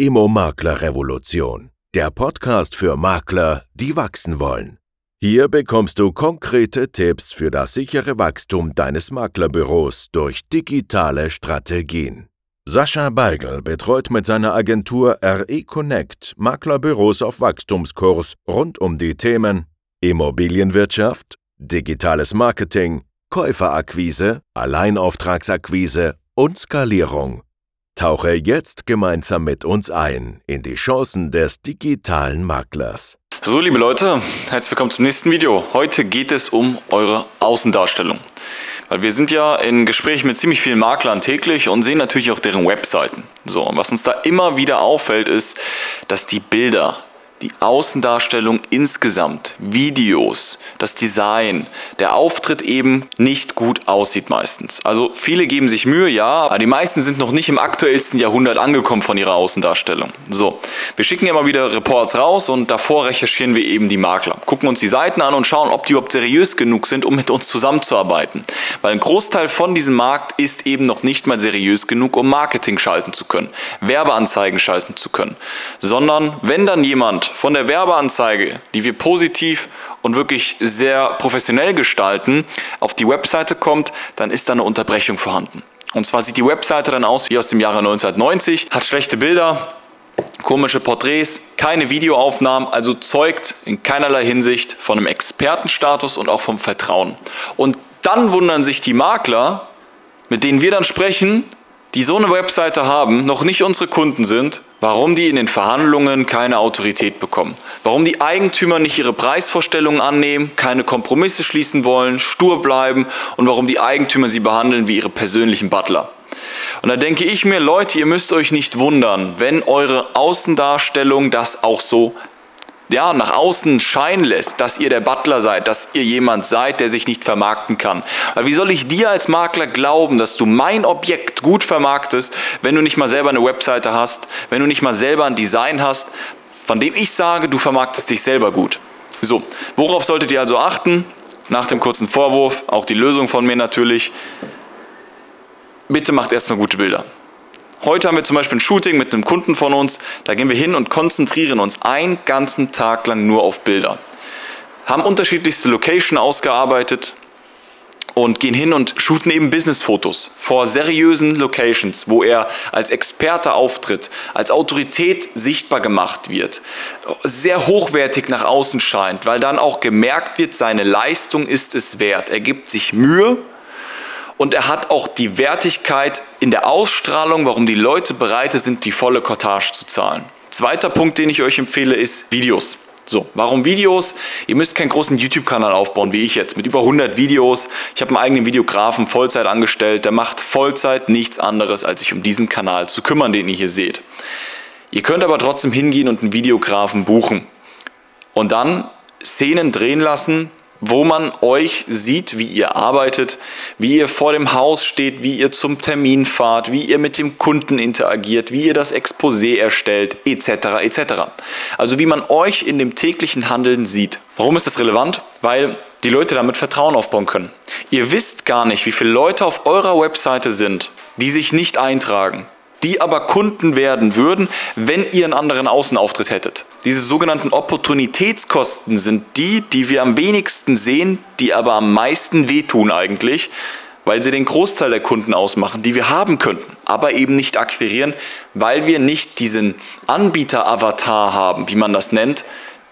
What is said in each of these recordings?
Immo-Makler-Revolution, der Podcast für Makler, die wachsen wollen. Hier bekommst du konkrete Tipps für das sichere Wachstum deines Maklerbüros durch digitale Strategien. Sascha Beigel betreut mit seiner Agentur RE Connect Maklerbüros auf Wachstumskurs rund um die Themen Immobilienwirtschaft, digitales Marketing, Käuferakquise, Alleinauftragsakquise und Skalierung. Tauche jetzt gemeinsam mit uns ein in die Chancen des digitalen Maklers. So, liebe Leute, herzlich willkommen zum nächsten Video. Heute geht es um eure Außendarstellung. Weil wir sind ja in Gesprächen mit ziemlich vielen Maklern täglich und sehen natürlich auch deren Webseiten. So, und was uns da immer wieder auffällt, ist, dass die Bilder die Außendarstellung insgesamt, Videos, das Design, der Auftritt eben nicht gut aussieht meistens. Also viele geben sich Mühe, ja, aber die meisten sind noch nicht im aktuellsten Jahrhundert angekommen von ihrer Außendarstellung. So, wir schicken immer wieder Reports raus und davor recherchieren wir eben die Makler, gucken uns die Seiten an und schauen, ob die überhaupt seriös genug sind, um mit uns zusammenzuarbeiten. Weil ein Großteil von diesem Markt ist eben noch nicht mal seriös genug, um Marketing schalten zu können, Werbeanzeigen schalten zu können, sondern wenn dann jemand von der Werbeanzeige, die wir positiv und wirklich sehr professionell gestalten, auf die Webseite kommt, dann ist da eine Unterbrechung vorhanden. Und zwar sieht die Webseite dann aus wie aus dem Jahre 1990, hat schlechte Bilder, komische Porträts, keine Videoaufnahmen, also zeugt in keinerlei Hinsicht von einem Expertenstatus und auch vom Vertrauen. Und dann wundern sich die Makler, mit denen wir dann sprechen, die so eine Webseite haben, noch nicht unsere Kunden sind, warum die in den Verhandlungen keine Autorität bekommen, warum die Eigentümer nicht ihre Preisvorstellungen annehmen, keine Kompromisse schließen wollen, stur bleiben und warum die Eigentümer sie behandeln wie ihre persönlichen Butler. Und da denke ich mir, Leute, ihr müsst euch nicht wundern, wenn eure Außendarstellung das auch so ja, nach außen scheinen lässt, dass ihr der Butler seid, dass ihr jemand seid, der sich nicht vermarkten kann. Weil wie soll ich dir als Makler glauben, dass du mein Objekt gut vermarktest, wenn du nicht mal selber eine Webseite hast, wenn du nicht mal selber ein Design hast, von dem ich sage, du vermarktest dich selber gut. So, worauf solltet ihr also achten? Nach dem kurzen Vorwurf, auch die Lösung von mir natürlich. Bitte macht erstmal gute Bilder. Heute haben wir zum Beispiel ein Shooting mit einem Kunden von uns. Da gehen wir hin und konzentrieren uns einen ganzen Tag lang nur auf Bilder. Haben unterschiedlichste Location ausgearbeitet und gehen hin und shooten eben Business-Fotos vor seriösen Locations, wo er als Experte auftritt, als Autorität sichtbar gemacht wird, sehr hochwertig nach außen scheint, weil dann auch gemerkt wird, seine Leistung ist es wert. Er gibt sich Mühe und er hat auch die Wertigkeit in der Ausstrahlung, warum die Leute bereit sind, die volle Cottage zu zahlen. Zweiter Punkt, den ich euch empfehle, ist Videos. So, warum Videos? Ihr müsst keinen großen YouTube-Kanal aufbauen, wie ich jetzt, mit über 100 Videos. Ich habe einen eigenen Videografen Vollzeit angestellt, der macht Vollzeit nichts anderes, als sich um diesen Kanal zu kümmern, den ihr hier seht. Ihr könnt aber trotzdem hingehen und einen Videografen buchen und dann Szenen drehen lassen, wo man euch sieht, wie ihr arbeitet, wie ihr vor dem Haus steht, wie ihr zum Termin fahrt, wie ihr mit dem Kunden interagiert, wie ihr das Exposé erstellt, etc. etc. Also wie man euch in dem täglichen Handeln sieht. Warum ist das relevant? Weil die Leute damit Vertrauen aufbauen können. Ihr wisst gar nicht, wie viele Leute auf eurer Webseite sind, die sich nicht eintragen, die aber Kunden werden würden, wenn ihr einen anderen Außenauftritt hättet. Diese sogenannten Opportunitätskosten sind die, die wir am wenigsten sehen, die aber am meisten wehtun eigentlich, weil sie den Großteil der Kunden ausmachen, die wir haben könnten, aber eben nicht akquirieren, weil wir nicht diesen Anbieter-Avatar haben, wie man das nennt,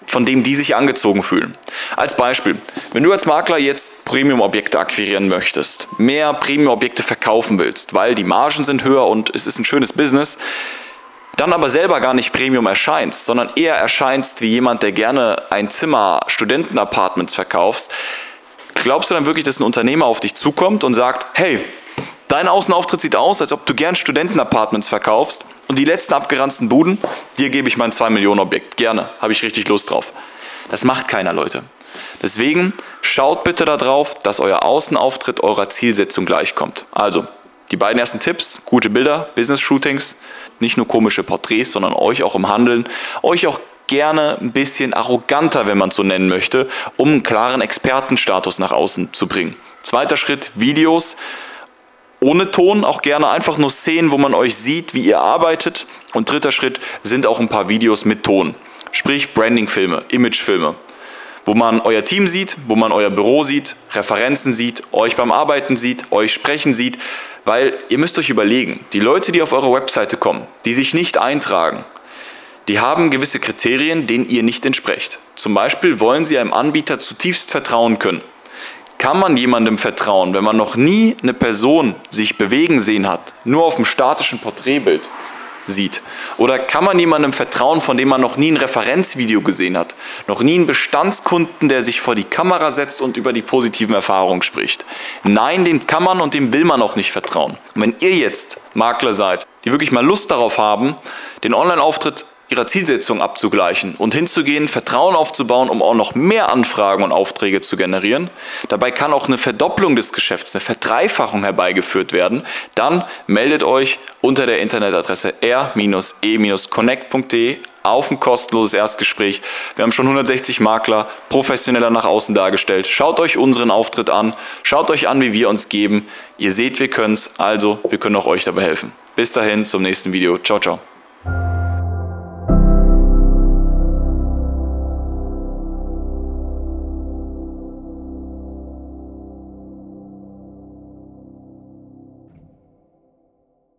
von dem die sich angezogen fühlen. Als Beispiel, wenn du als Makler jetzt Premium-Objekte akquirieren möchtest, mehr Premium-Objekte verkaufen willst, weil die Margen sind höher und es ist ein schönes Business, dann aber selber gar nicht Premium erscheinst, sondern eher erscheinst wie jemand, der gerne ein Zimmer Studentenapartments verkaufst, glaubst du dann wirklich, dass ein Unternehmer auf dich zukommt und sagt, hey, dein Außenauftritt sieht aus, als ob du gern Studentenapartments verkaufst und die letzten abgeranzten Buden, dir gebe ich mein 2 Millionen Objekt. Gerne, habe ich richtig Lust drauf. Das macht keiner, Leute. Deswegen schaut bitte darauf, dass euer Außenauftritt eurer Zielsetzung gleichkommt. Also, die beiden ersten Tipps, gute Bilder, Business-Shootings, nicht nur komische Porträts, sondern euch auch im Handeln, euch auch gerne ein bisschen arroganter, wenn man es so nennen möchte, um einen klaren Expertenstatus nach außen zu bringen. Zweiter Schritt, Videos ohne Ton, auch gerne einfach nur Szenen, wo man euch sieht, wie ihr arbeitet. Und dritter Schritt sind auch ein paar Videos mit Ton. Sprich Branding-Filme, Image-Filme, wo man euer Team sieht, wo man euer Büro sieht, Referenzen sieht, euch beim Arbeiten sieht, euch sprechen sieht. Weil ihr müsst euch überlegen, die Leute, die auf eure Webseite kommen, die sich nicht eintragen, die haben gewisse Kriterien, denen ihr nicht entsprecht. Zum Beispiel wollen sie einem Anbieter zutiefst vertrauen können. Kann man jemandem vertrauen, wenn man noch nie eine Person sich bewegen sehen hat, nur auf dem statischen Porträtbild sieht? Oder kann man jemandem vertrauen, von dem man noch nie ein Referenzvideo gesehen hat, noch nie einen Bestandskunden, der sich vor die Kamera setzt und über die positiven Erfahrungen spricht? Nein, dem kann man und dem will man auch nicht vertrauen. Und wenn ihr jetzt Makler seid, die wirklich mal Lust darauf haben, den Online-Auftritt ihrer Zielsetzung abzugleichen und hinzugehen, Vertrauen aufzubauen, um auch noch mehr Anfragen und Aufträge zu generieren. Dabei kann auch eine Verdopplung des Geschäfts, eine Verdreifachung herbeigeführt werden. Dann meldet euch unter der Internetadresse r-e-connect.de auf ein kostenloses Erstgespräch. Wir haben schon 160 Makler professioneller nach außen dargestellt. Schaut euch unseren Auftritt an, schaut euch an, wie wir uns geben. Ihr seht, wir können es, also wir können auch euch dabei helfen. Bis dahin zum nächsten Video. Ciao, ciao.